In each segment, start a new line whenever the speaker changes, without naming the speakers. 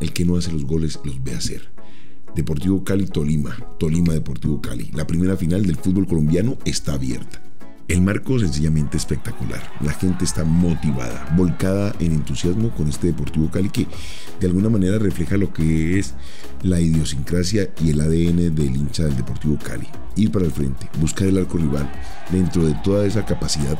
el que no hace los goles los ve hacer. Deportivo Cali Tolima, Tolima Deportivo Cali. La primera final del fútbol colombiano está abierta. El marco sencillamente espectacular. La gente está motivada, volcada en entusiasmo con este Deportivo Cali que de alguna manera refleja lo que es la idiosincrasia y el ADN del hincha del Deportivo Cali. Ir para el frente, buscar el arco rival dentro de toda esa capacidad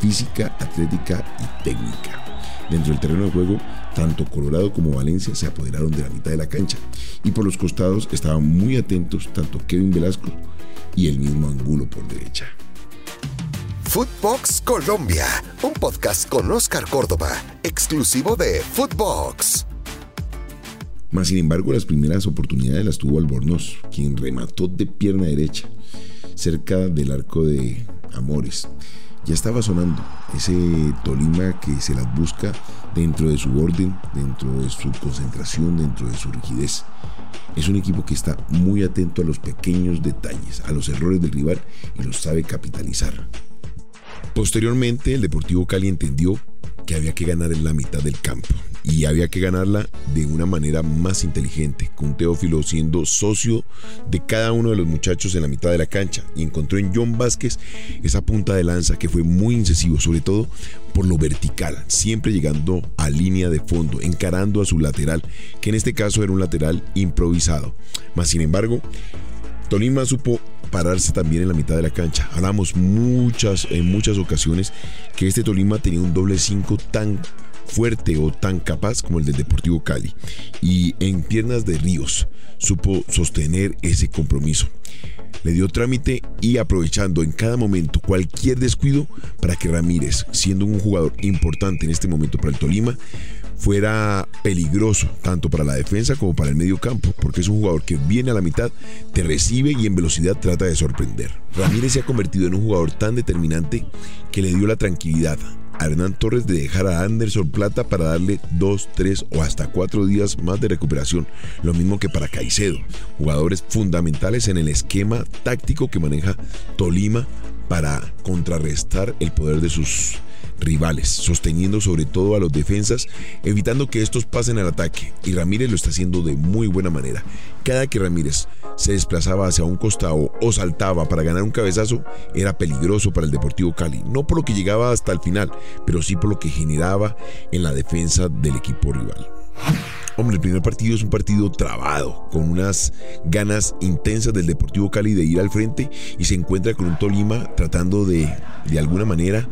física, atlética y técnica. Dentro del terreno de juego, tanto Colorado como Valencia se apoderaron de la mitad de la cancha y por los costados estaban muy atentos tanto Kevin Velasco y el mismo Angulo por derecha.
Footbox Colombia, un podcast con Oscar Córdoba, exclusivo de Footbox.
Más sin embargo, las primeras oportunidades las tuvo Albornoz, quien remató de pierna derecha, cerca del arco de Amores. Ya estaba sonando ese Tolima que se las busca dentro de su orden, dentro de su concentración, dentro de su rigidez. Es un equipo que está muy atento a los pequeños detalles, a los errores del rival y los sabe capitalizar. Posteriormente, el Deportivo Cali entendió que había que ganar en la mitad del campo y había que ganarla de una manera más inteligente, con Teófilo siendo socio de cada uno de los muchachos en la mitad de la cancha y encontró en John Vázquez esa punta de lanza que fue muy incisivo, sobre todo por lo vertical, siempre llegando a línea de fondo, encarando a su lateral, que en este caso era un lateral improvisado. Más sin embargo, Tolima supo pararse también en la mitad de la cancha. Hablamos muchas, en muchas ocasiones que este Tolima tenía un doble 5 tan fuerte o tan capaz como el del Deportivo Cali. Y en piernas de Ríos supo sostener ese compromiso. Le dio trámite y aprovechando en cada momento cualquier descuido para que Ramírez, siendo un jugador importante en este momento para el Tolima, fuera peligroso tanto para la defensa como para el medio campo, porque es un jugador que viene a la mitad, te recibe y en velocidad trata de sorprender. Ramírez se ha convertido en un jugador tan determinante que le dio la tranquilidad a Hernán Torres de dejar a Anderson Plata para darle dos, tres o hasta cuatro días más de recuperación, lo mismo que para Caicedo, jugadores fundamentales en el esquema táctico que maneja Tolima para contrarrestar el poder de sus rivales, sosteniendo sobre todo a los defensas, evitando que estos pasen al ataque. Y Ramírez lo está haciendo de muy buena manera. Cada que Ramírez se desplazaba hacia un costado o saltaba para ganar un cabezazo, era peligroso para el Deportivo Cali. No por lo que llegaba hasta el final, pero sí por lo que generaba en la defensa del equipo rival. Hombre, el primer partido es un partido trabado, con unas ganas intensas del Deportivo Cali de ir al frente y se encuentra con un Tolima tratando de, de alguna manera,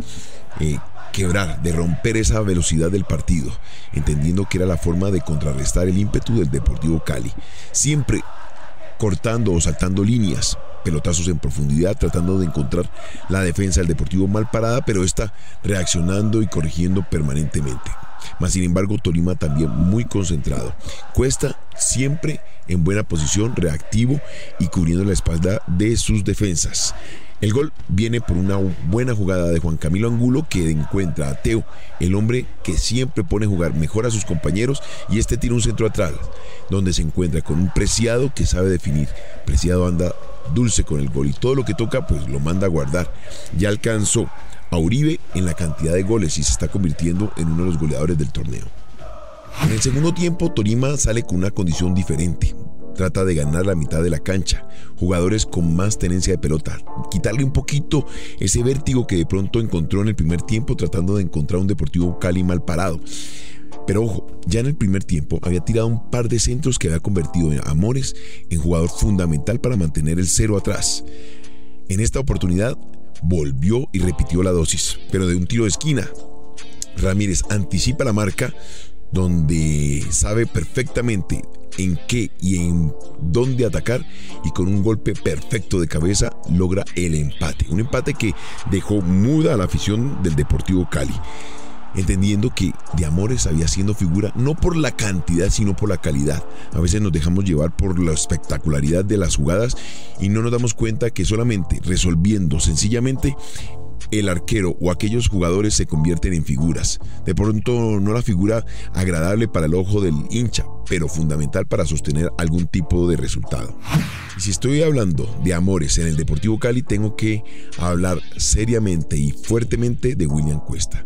eh, quebrar, de romper esa velocidad del partido, entendiendo que era la forma de contrarrestar el ímpetu del Deportivo Cali. Siempre cortando o saltando líneas, pelotazos en profundidad, tratando de encontrar la defensa del Deportivo mal parada, pero está reaccionando y corrigiendo permanentemente. Más sin embargo, Tolima también muy concentrado. Cuesta siempre en buena posición, reactivo y cubriendo la espalda de sus defensas. El gol viene por una buena jugada de Juan Camilo Angulo que encuentra a Teo, el hombre que siempre pone a jugar mejor a sus compañeros y este tira un centro atrás, donde se encuentra con un Preciado que sabe definir. Preciado anda dulce con el gol y todo lo que toca pues lo manda a guardar. Ya alcanzó a Uribe en la cantidad de goles y se está convirtiendo en uno de los goleadores del torneo. En el segundo tiempo, Torima sale con una condición diferente. Trata de ganar la mitad de la cancha, jugadores con más tenencia de pelota, quitarle un poquito ese vértigo que de pronto encontró en el primer tiempo tratando de encontrar un Deportivo Cali mal parado. Pero ojo, ya en el primer tiempo había tirado un par de centros que había convertido a Amores en jugador fundamental para mantener el cero atrás. En esta oportunidad volvió y repitió la dosis, pero de un tiro de esquina. Ramírez anticipa la marca donde sabe perfectamente en qué y en dónde atacar y con un golpe perfecto de cabeza logra el empate. Un empate que dejó muda a la afición del Deportivo Cali. Entendiendo que de Amores había siendo figura no por la cantidad, sino por la calidad. A veces nos dejamos llevar por la espectacularidad de las jugadas y no nos damos cuenta que solamente resolviendo sencillamente el arquero o aquellos jugadores se convierten en figuras. De pronto no la figura agradable para el ojo del hincha, pero fundamental para sostener algún tipo de resultado. Y si estoy hablando de amores en el Deportivo Cali, tengo que hablar seriamente y fuertemente de William Cuesta.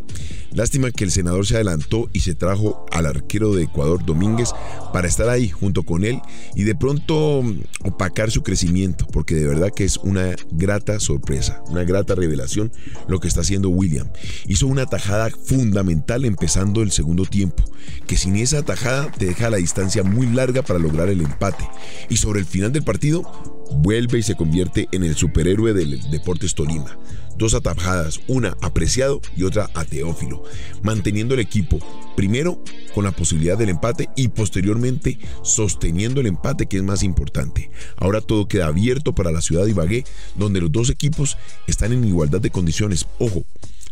Lástima que el senador se adelantó y se trajo al arquero de Ecuador, Domínguez, para estar ahí junto con él y de pronto mm, opacar su crecimiento, porque de verdad que es una grata sorpresa, una grata revelación lo que está haciendo William. Hizo una tajada fundamental empezando el segundo tiempo, que sin esa tajada te deja la distancia muy larga para lograr el empate. Y sobre el final del partido, vuelve y se convierte en el superhéroe del Deportes Tolima. Dos atajadas, una a Preciado y otra a Teófilo, manteniendo el equipo primero con la posibilidad del empate y posteriormente sosteniendo el empate que es más importante. Ahora todo queda abierto para la ciudad de Ibagué, donde los dos equipos están en igualdad de condiciones. Ojo,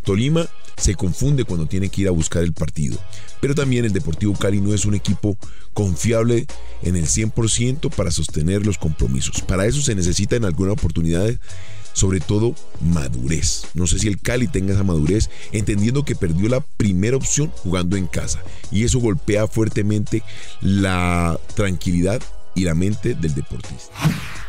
Tolima se confunde cuando tiene que ir a buscar el partido. Pero también el Deportivo Cali no es un equipo confiable en el 100% para sostener los compromisos. Para eso se necesita en alguna oportunidad sobre todo madurez. No sé si el Cali tenga esa madurez, entendiendo que perdió la primera opción jugando en casa. Y eso golpea fuertemente la tranquilidad y la mente del deportista.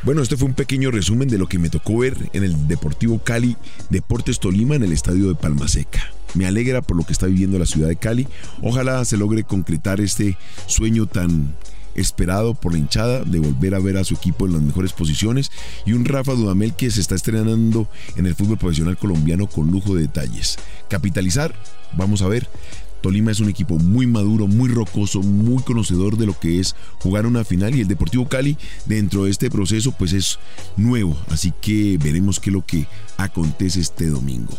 Bueno, este fue un pequeño resumen de lo que me tocó ver en el Deportivo Cali Deportes Tolima en el estadio de Palma Seca. Me alegra por lo que está viviendo la ciudad de Cali. Ojalá se logre concretar este sueño tan esperado por la hinchada de volver a ver a su equipo en las mejores posiciones y un Rafa Dudamel que se está estrenando en el fútbol profesional colombiano con lujo de detalles. Capitalizar, vamos a ver. Tolima es un equipo muy maduro, muy rocoso, muy conocedor de lo que es jugar una final y el Deportivo Cali dentro de este proceso pues es nuevo, así que veremos qué es lo que acontece este domingo.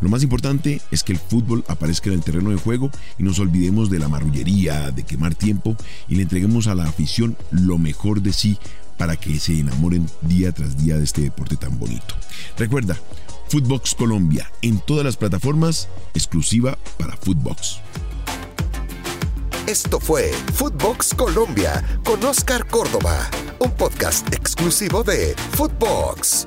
Lo más importante es que el fútbol aparezca en el terreno de juego y nos olvidemos de la marrullería, de quemar tiempo y le entreguemos a la afición lo mejor de sí para que se enamoren día tras día de este deporte tan bonito. Recuerda, Footbox Colombia en todas las plataformas, exclusiva para Footbox.
Esto fue Footbox Colombia con Oscar Córdoba, un podcast exclusivo de Footbox.